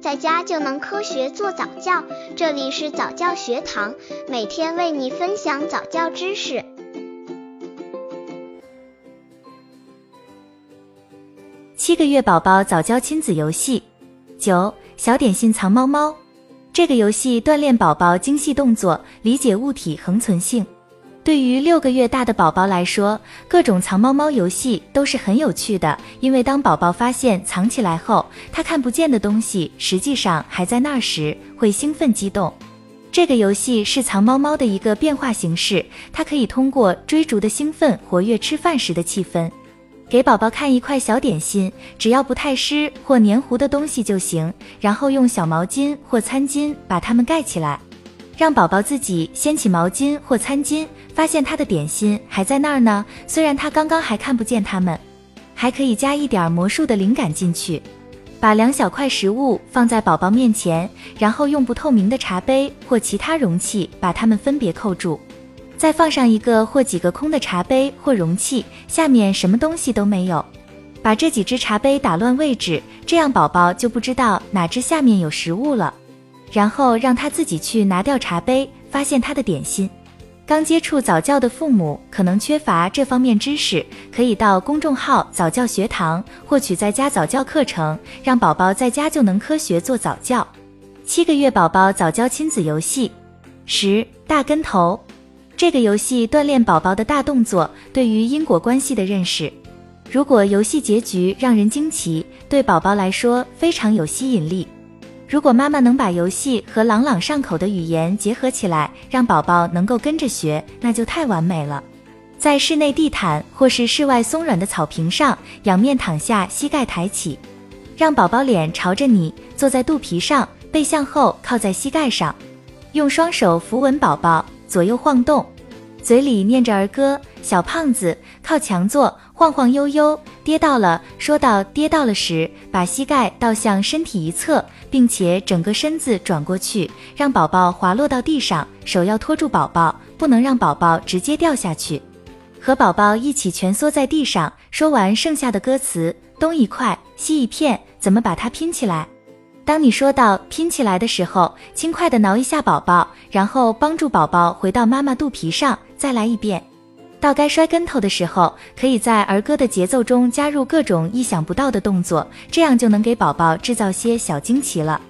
在家就能科学做早教。这里是早教学堂，每天为你分享早教知识。七个月宝宝早教亲子游戏九小点心藏猫猫。这个游戏锻炼宝宝精细动作，理解物体恒存性。对于六个月大的宝宝来说，各种藏猫猫游戏都是很有趣的。因为当宝宝发现藏起来后，他看不见的东西实际上还在那儿时，会兴奋激动。这个游戏是藏猫猫的一个变化形式，它可以通过追逐的兴奋活跃吃饭时的气氛。给宝宝看一块小点心，只要不太湿或黏糊的东西就行，然后用小毛巾或餐巾把它们盖起来。让宝宝自己掀起毛巾或餐巾，发现他的点心还在那儿呢。虽然他刚刚还看不见它们，还可以加一点魔术的灵感进去。把两小块食物放在宝宝面前，然后用不透明的茶杯或其他容器把它们分别扣住。再放上一个或几个空的茶杯或容器，下面什么东西都没有。把这几只茶杯打乱位置，这样宝宝就不知道哪只下面有食物了。然后让他自己去拿掉茶杯，发现他的点心。刚接触早教的父母可能缺乏这方面知识，可以到公众号早教学堂获取在家早教课程，让宝宝在家就能科学做早教。七个月宝宝早教亲子游戏十大跟头，这个游戏锻炼宝宝的大动作对于因果关系的认识。如果游戏结局让人惊奇，对宝宝来说非常有吸引力。如果妈妈能把游戏和朗朗上口的语言结合起来，让宝宝能够跟着学，那就太完美了。在室内地毯或是室外松软的草坪上，仰面躺下，膝盖抬起，让宝宝脸朝着你，坐在肚皮上，背向后靠在膝盖上，用双手扶稳宝宝，左右晃动，嘴里念着儿歌。小胖子靠墙坐，晃晃悠悠，跌倒了。说到跌倒了时，把膝盖倒向身体一侧，并且整个身子转过去，让宝宝滑落到地上。手要托住宝宝，不能让宝宝直接掉下去。和宝宝一起蜷缩在地上，说完剩下的歌词：东一块，西一片，怎么把它拼起来？当你说到拼起来的时候，轻快地挠一下宝宝，然后帮助宝宝回到妈妈肚皮上，再来一遍。到该摔跟头的时候，可以在儿歌的节奏中加入各种意想不到的动作，这样就能给宝宝制造些小惊奇了。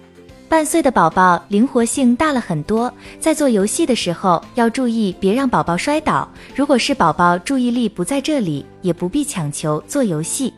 半岁的宝宝灵活性大了很多，在做游戏的时候要注意别让宝宝摔倒。如果是宝宝注意力不在这里，也不必强求做游戏。